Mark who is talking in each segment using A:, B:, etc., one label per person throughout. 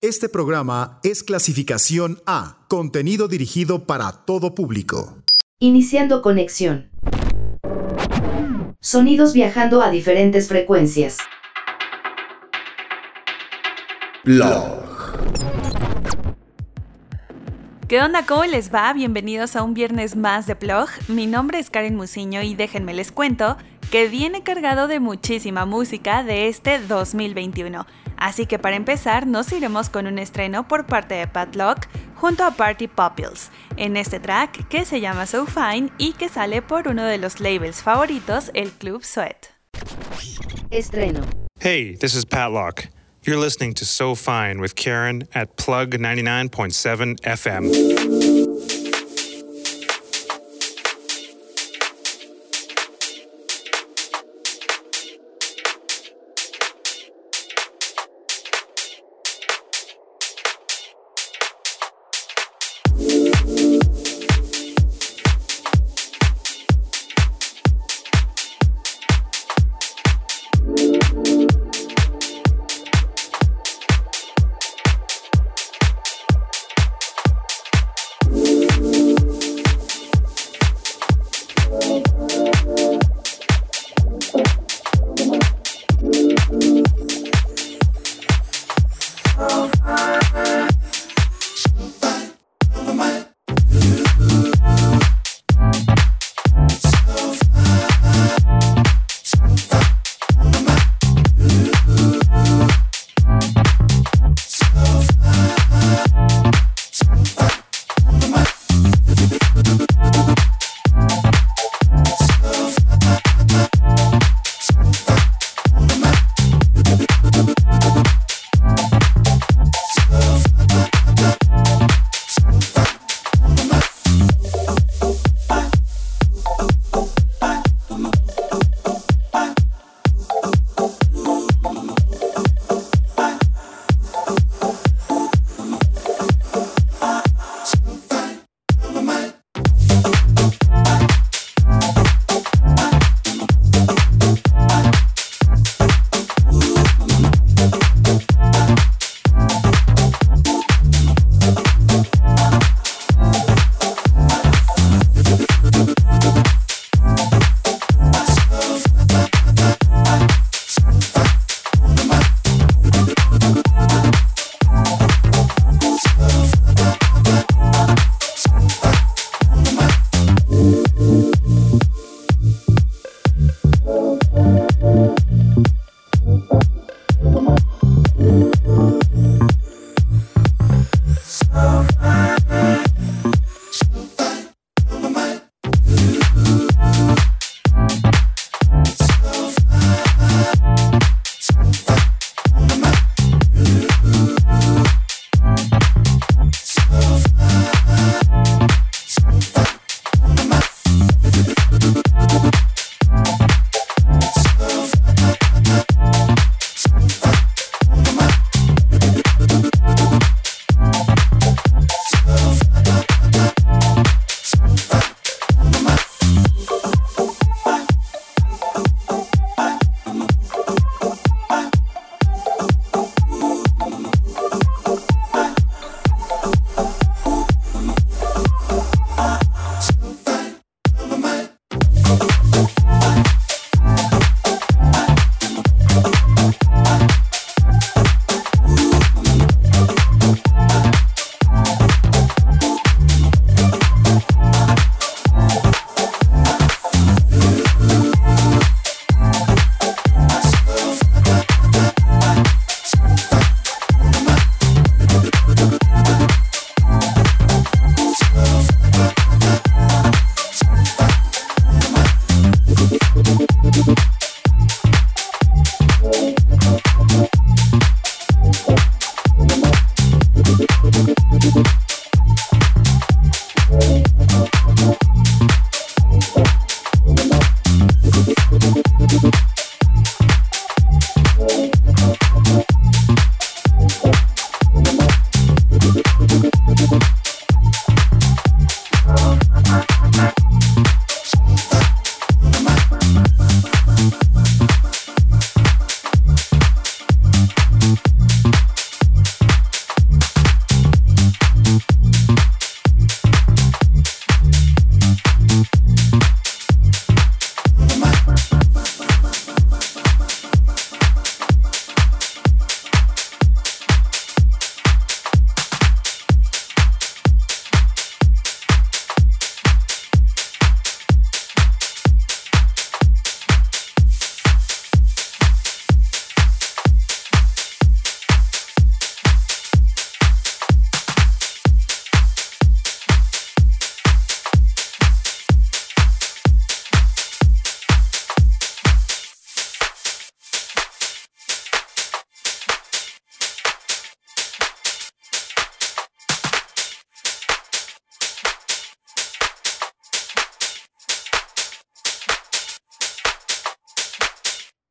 A: Este programa es clasificación A, contenido dirigido para todo público.
B: Iniciando conexión. Sonidos viajando a diferentes frecuencias.
A: Blog.
C: ¿Qué onda? ¿Cómo les va? Bienvenidos a un viernes más de Plog. Mi nombre es Karen Musiño y déjenme les cuento que viene cargado de muchísima música de este 2021. Así que para empezar nos iremos con un estreno por parte de Pat Lock junto a Party Pupils en este track que se llama So Fine y que sale por uno de los labels favoritos, el Club Sweat.
B: Estreno.
D: Hey, this is Pat Locke. You're listening to So Fine with Karen at Plug 99.7 FM.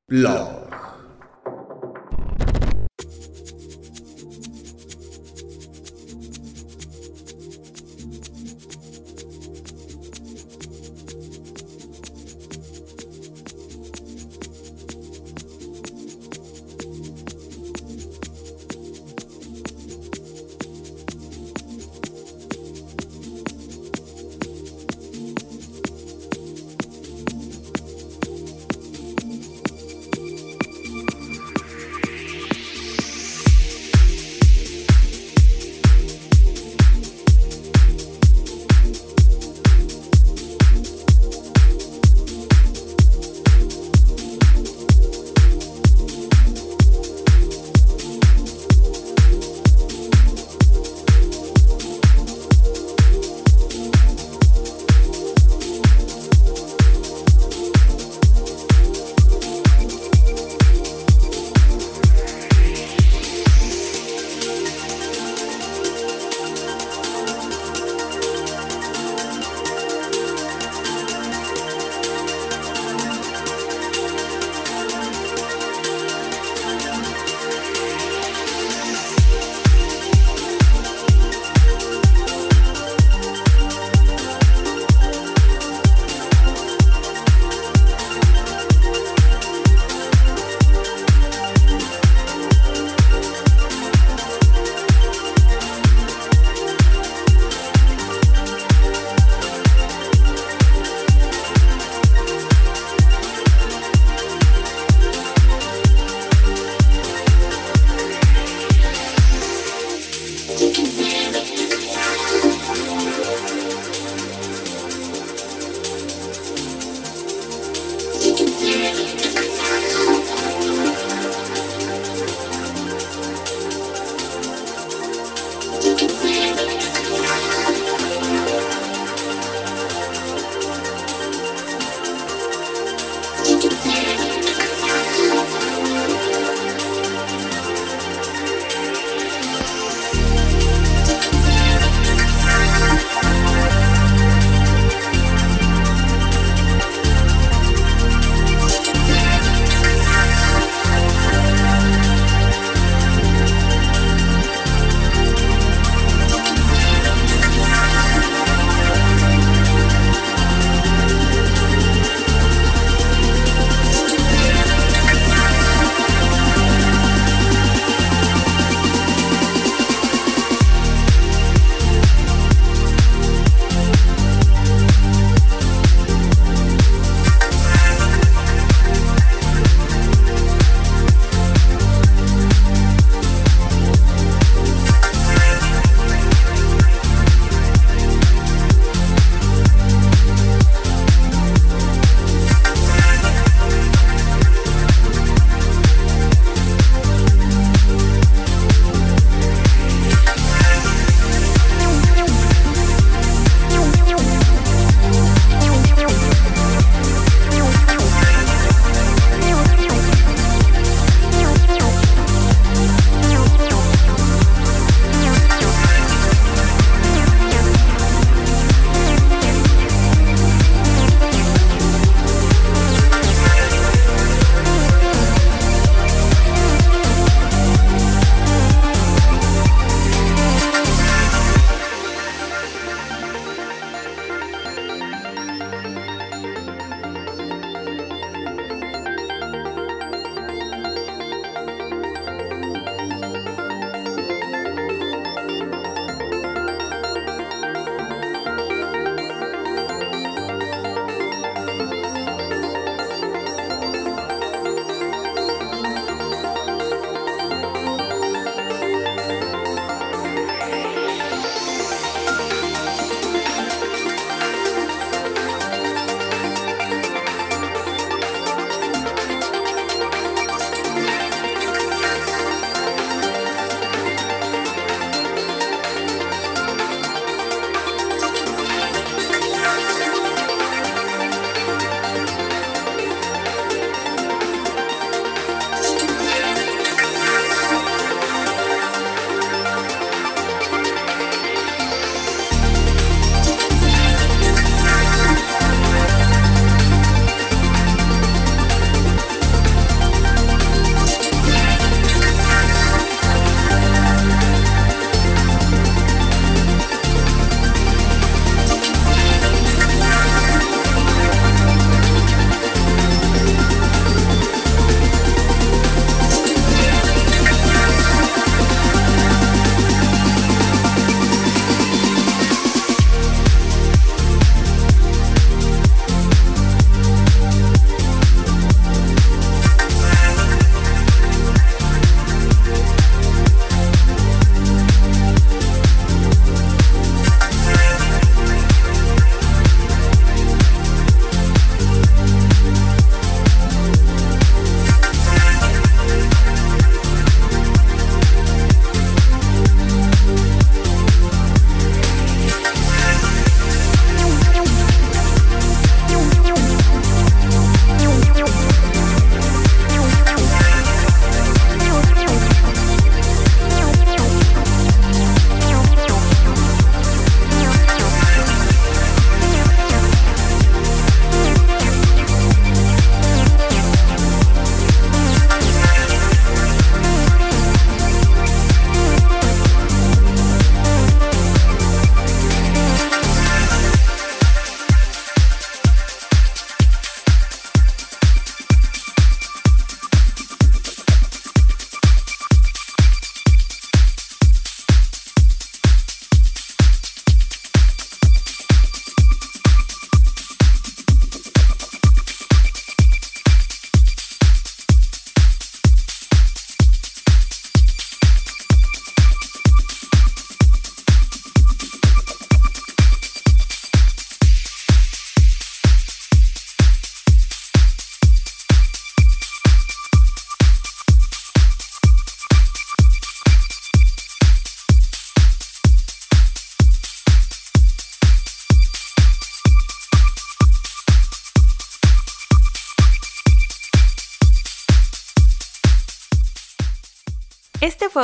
A: Plug.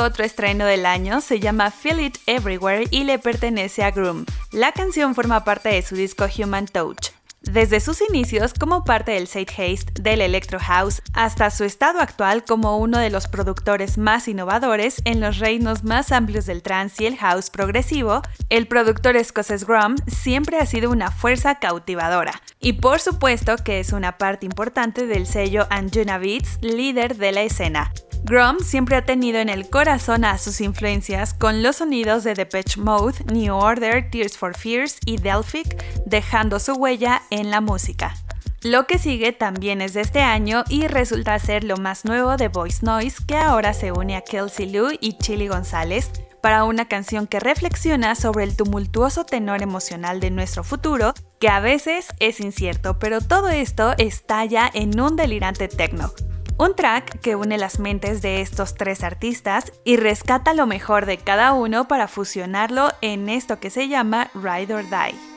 E: Otro estreno del año, se llama Feel It Everywhere y le pertenece a Groom. La canción forma parte de su disco Human Touch. Desde sus inicios como parte del Side Haste del Electro House hasta su estado actual como uno de los productores más innovadores en los reinos más amplios del trance y el house progresivo, el productor escocés Grum siempre ha sido una fuerza cautivadora. Y por supuesto que es una parte importante del sello Anjuna Beats, líder de la escena. Grum siempre ha tenido en el corazón a sus influencias con los sonidos de Depeche Mode, New Order, Tears for Fears y Delphic, dejando su huella en la música. Lo que sigue también es de este año y resulta ser lo más nuevo de Voice Noise, que ahora se une a Kelsey Lou y Chili González para una canción que reflexiona sobre el tumultuoso tenor emocional de nuestro futuro, que a veces es incierto, pero todo esto estalla en un delirante techno. Un track que une las mentes de estos tres artistas y rescata lo mejor de cada uno para fusionarlo en esto que se llama Ride or Die.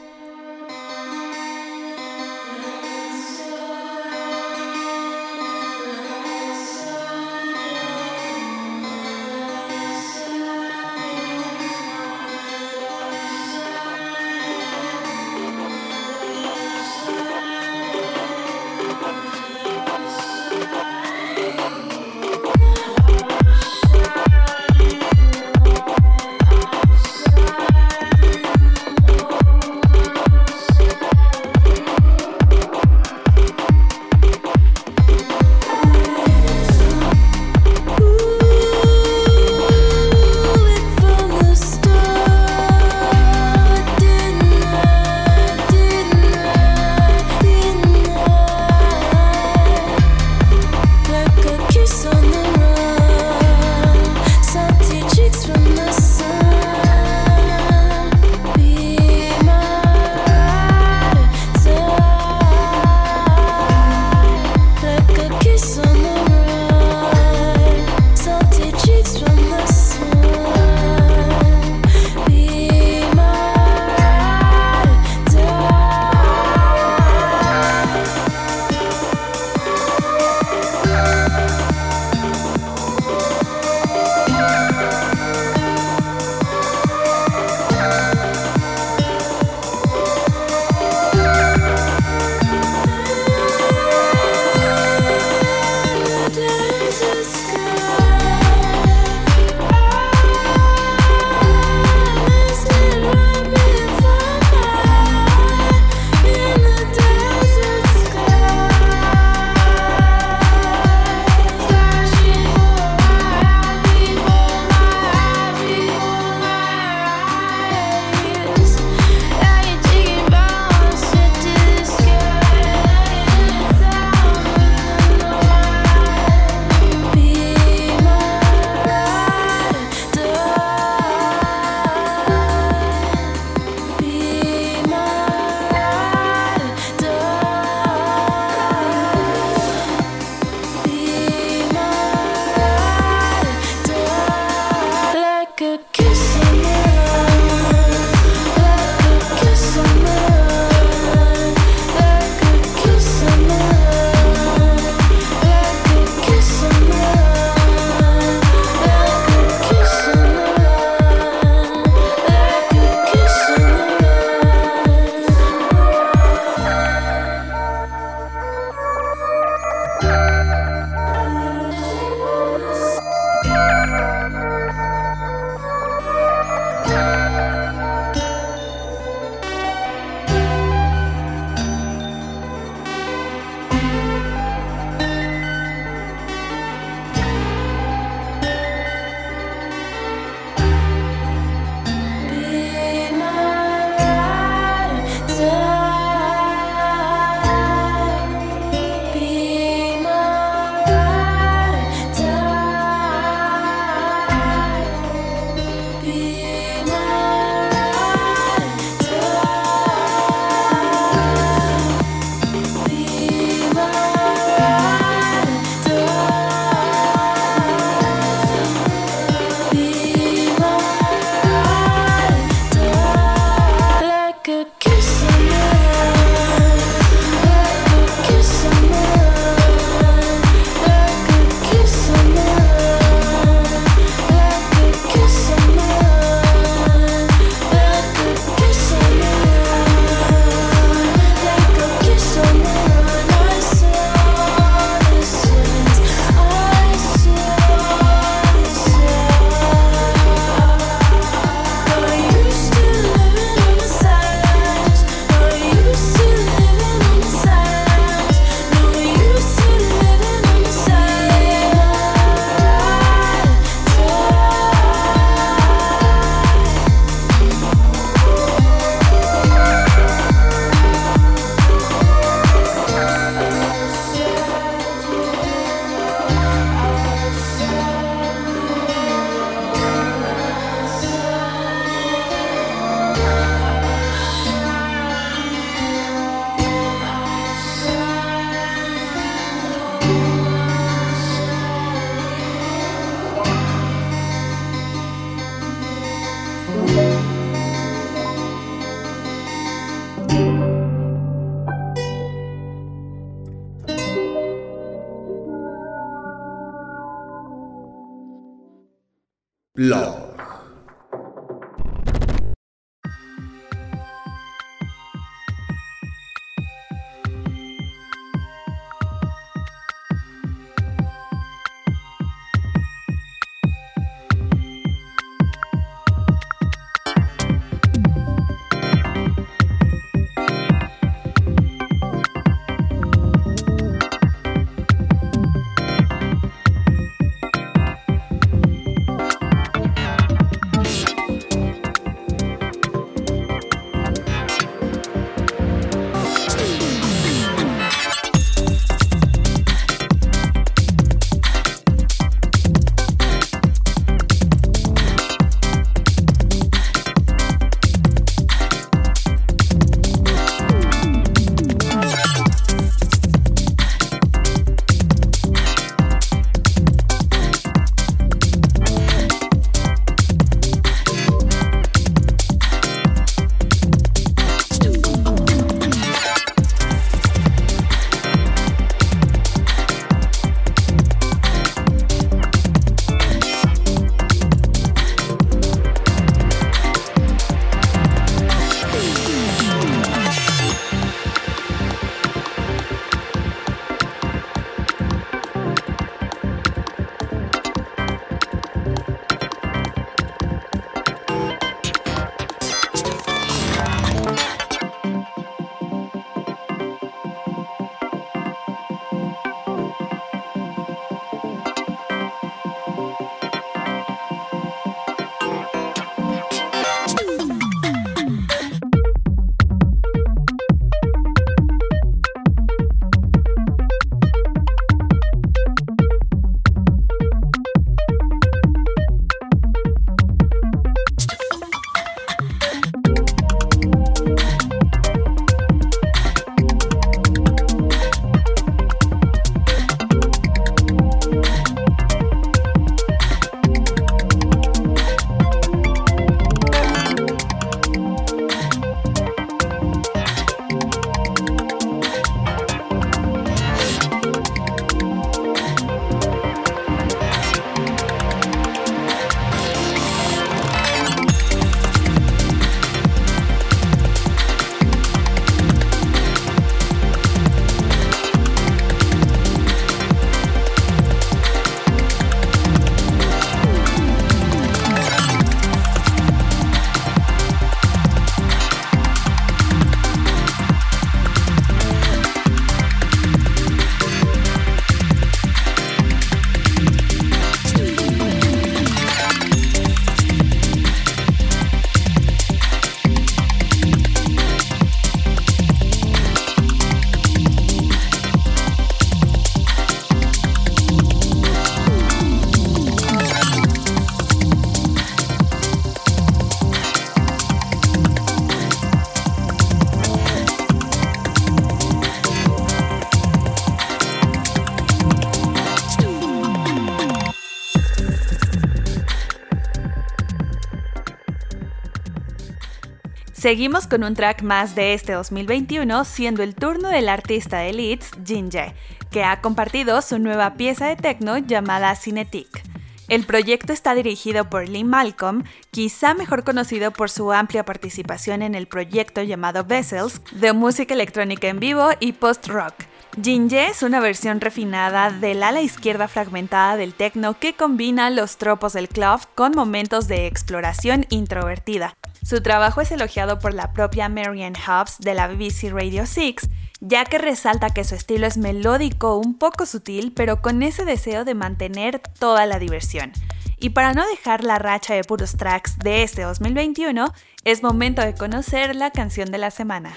C: Seguimos con un track más de este 2021, siendo el turno del artista de Leeds, Jinje, que ha compartido su nueva pieza de techno llamada Cinetic. El proyecto está dirigido por Lee Malcolm, quizá mejor conocido por su amplia participación en el proyecto llamado Vessels, de música electrónica en vivo y post-rock. Jinje es una versión refinada del ala izquierda fragmentada del techno que combina los tropos del club con momentos de exploración introvertida, su trabajo es elogiado por la propia Marianne Hobbs de la BBC Radio 6, ya que resalta que su estilo es melódico, un poco sutil, pero con ese deseo de mantener toda la diversión. Y para no dejar la racha de puros tracks de este 2021, es momento de conocer la canción de la semana.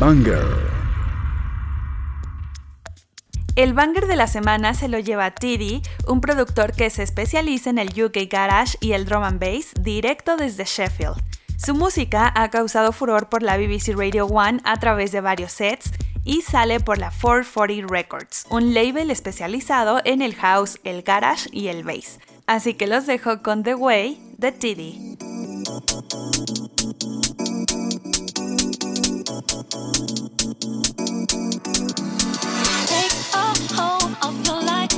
A: Banger.
C: El banger de la semana se lo lleva Tiddy, un productor que se especializa en el UK Garage y el drum and bass directo desde Sheffield. Su música ha causado furor por la BBC Radio 1 a través de varios sets y sale por la 440 Records, un label especializado en el house, el garage y el bass. Así que los dejo con The Way de Tiddy.
F: all, all of your life.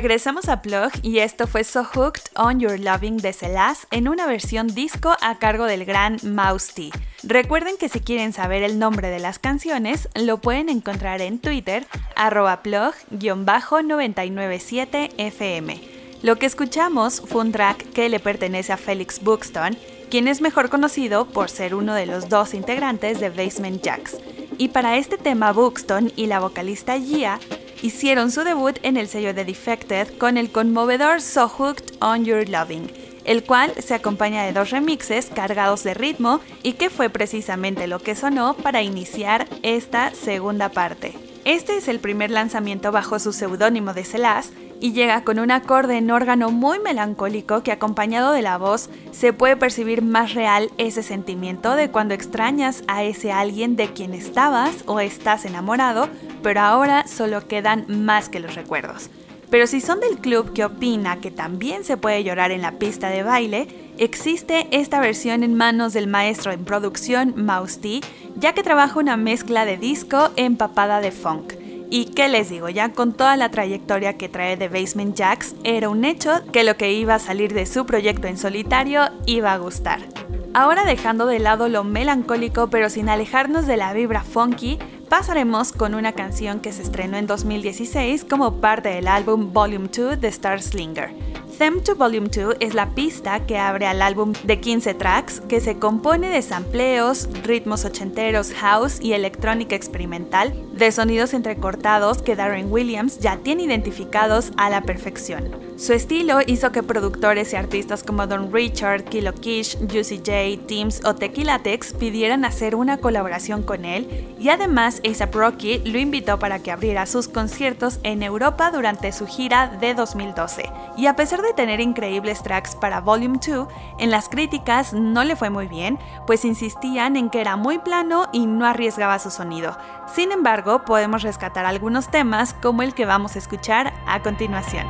C: Regresamos a Plug y esto fue So Hooked on Your Loving de Celeste en una versión disco a cargo del gran Mouse T. Recuerden que si quieren saber el nombre de las canciones, lo pueden encontrar en Twitter, arroba plug-997fm. Lo que escuchamos fue un track que le pertenece a Felix Buxton, quien es mejor conocido por ser uno de los dos integrantes de Basement Jacks. Y para este tema, Buxton y la vocalista Gia hicieron su debut en el sello de Defected con el conmovedor So Hooked on Your Loving, el cual se acompaña de dos remixes cargados de ritmo y que fue precisamente lo que sonó para iniciar esta segunda parte. Este es el primer lanzamiento bajo su seudónimo de Celas y llega con un acorde en órgano muy melancólico que acompañado de la voz se puede percibir más real ese sentimiento de cuando extrañas a ese alguien de quien estabas o estás enamorado, pero ahora solo quedan más que los recuerdos. Pero si son del club que opina que también se puede llorar en la pista de baile, existe esta versión en manos del maestro en producción Mouse T, ya que trabaja una mezcla de disco empapada de funk Y qué les digo, ya con toda la trayectoria que trae de Basement Jacks, era un hecho que lo que iba a salir de su proyecto en solitario iba a gustar. Ahora dejando de lado lo melancólico pero sin alejarnos de la vibra funky, pasaremos con una canción que se estrenó en 2016 como parte del álbum Volume 2 de Star Slinger. Them to Volume 2 es la pista que abre al álbum de 15 tracks que se compone de sampleos, ritmos ochenteros, house y electrónica experimental, de sonidos entrecortados que Darren Williams ya tiene identificados a la perfección. Su estilo hizo que productores y artistas como Don Richard, Kilo Kish, Juicy J, Teams o Tequila Tex pidieran hacer una colaboración con él y además ASAP Rocky lo invitó para que abriera sus conciertos en Europa durante su gira de 2012. Y a pesar de tener increíbles tracks para Volume 2, en las críticas no le fue muy bien, pues insistían en que era muy plano y no arriesgaba su sonido. Sin embargo, podemos rescatar algunos temas como el que vamos a escuchar a continuación.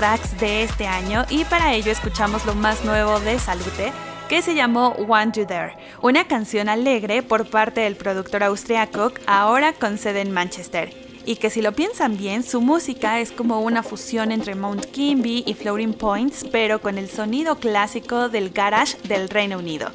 C: Tracks de este año y para ello escuchamos lo más nuevo de Salute, que se llamó Want You There, una canción alegre por parte del productor austriaco, ahora con sede en Manchester. Y que si lo piensan bien, su música es como una fusión entre Mount Kimby y Floating Points, pero con el sonido clásico del garage del Reino Unido.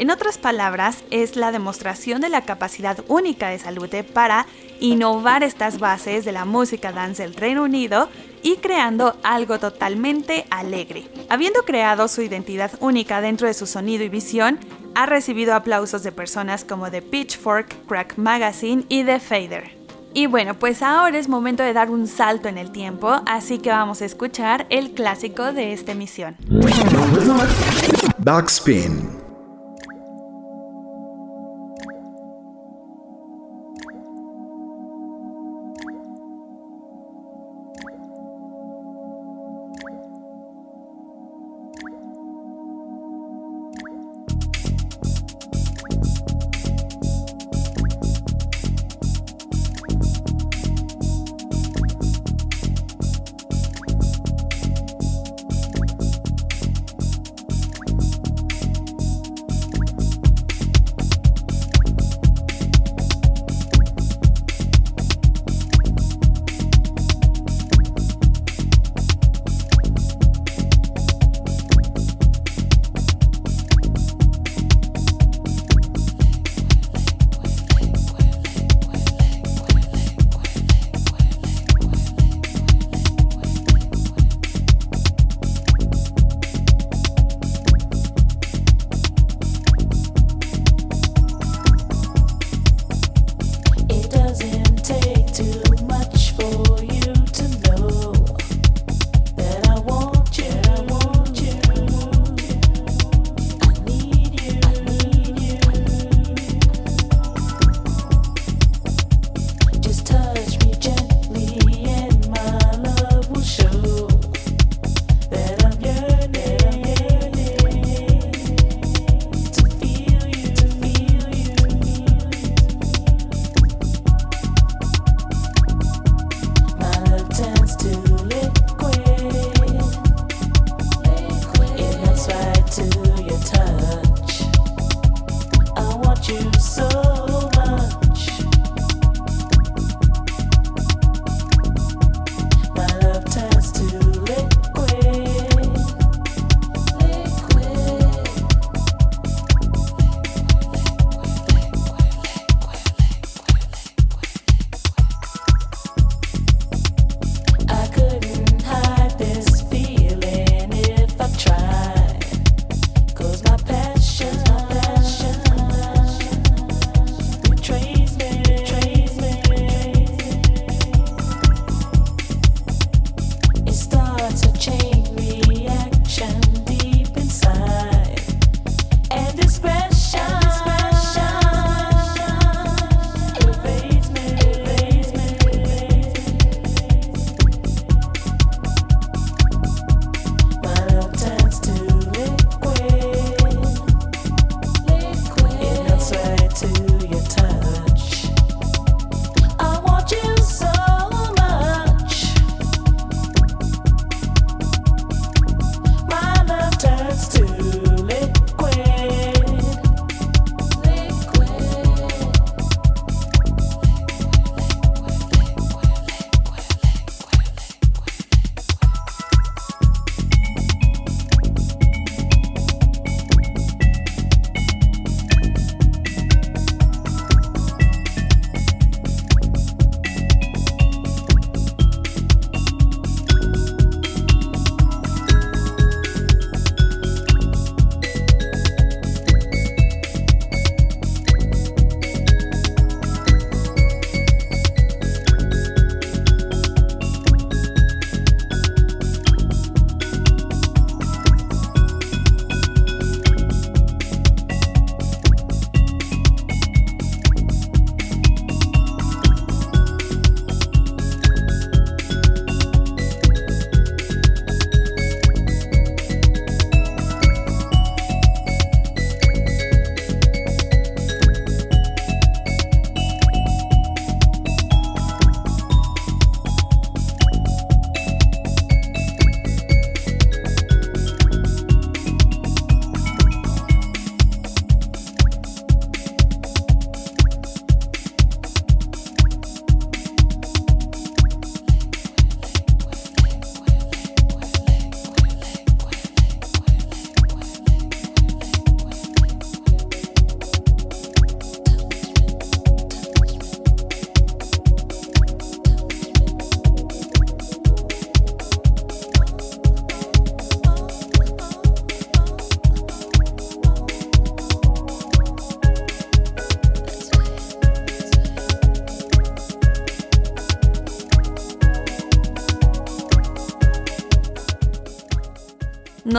C: En otras palabras, es la demostración de la capacidad única de Salute para innovar estas bases de la música dance del Reino Unido y creando algo totalmente alegre. Habiendo creado su identidad única dentro de su sonido y visión, ha recibido aplausos de personas como The Pitchfork, Crack Magazine y The Fader. Y bueno, pues ahora es momento de dar un salto en el tiempo, así que vamos a escuchar el clásico de esta emisión.
A: Backspin.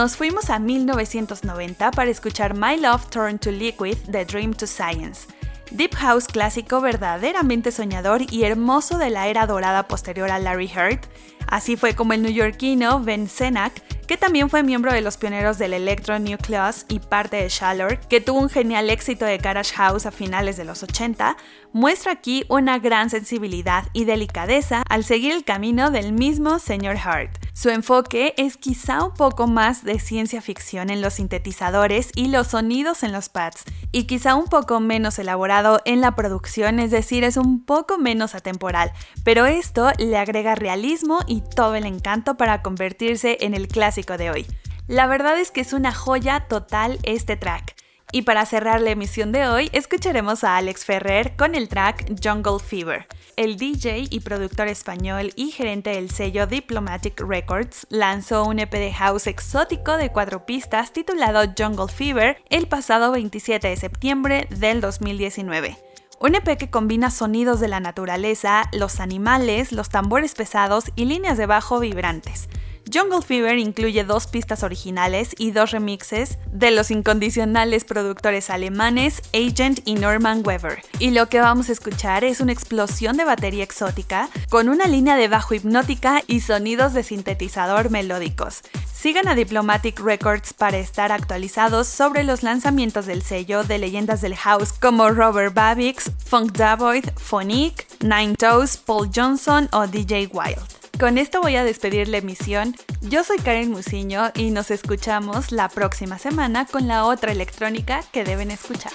C: Nos fuimos a 1990 para escuchar My Love Turned to Liquid de Dream to Science. Deep House clásico verdaderamente soñador y hermoso de la era dorada posterior a Larry Heard. Así fue como el neoyorquino Ben Senak que también fue miembro de los pioneros del Electro Nucleus y parte de Shalor, que tuvo un genial éxito de Garage House a finales de los 80, muestra aquí una gran sensibilidad y delicadeza al seguir el camino del mismo señor Hart. Su enfoque es quizá un poco más de ciencia ficción en los sintetizadores y los sonidos en los pads, y quizá un poco menos elaborado en la producción, es decir, es un poco menos atemporal, pero esto le agrega realismo y todo el encanto para convertirse en el clásico de hoy. La verdad es que es una joya total este track. Y para cerrar la emisión de hoy, escucharemos a Alex Ferrer con el track Jungle Fever. El DJ y productor español y gerente del sello Diplomatic Records lanzó un EP de house exótico de cuatro pistas titulado Jungle Fever el pasado 27 de septiembre del 2019. Un EP que combina sonidos de la naturaleza, los animales, los tambores pesados y líneas de bajo vibrantes. Jungle Fever incluye dos pistas originales y dos remixes de los incondicionales productores alemanes Agent y Norman Weber. Y lo que vamos a escuchar es una explosión de batería exótica con una línea de bajo hipnótica y sonidos de sintetizador melódicos. Sigan a Diplomatic Records para estar actualizados sobre los lanzamientos del sello de leyendas del house como Robert Babix, Funk Davoid, Phonique, Nine Toes, Paul Johnson o DJ Wild. Con esto voy a despedir la emisión. Yo soy Karen Musiño y nos escuchamos la próxima semana con la otra electrónica que deben escuchar.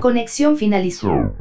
B: Conexión finalizó.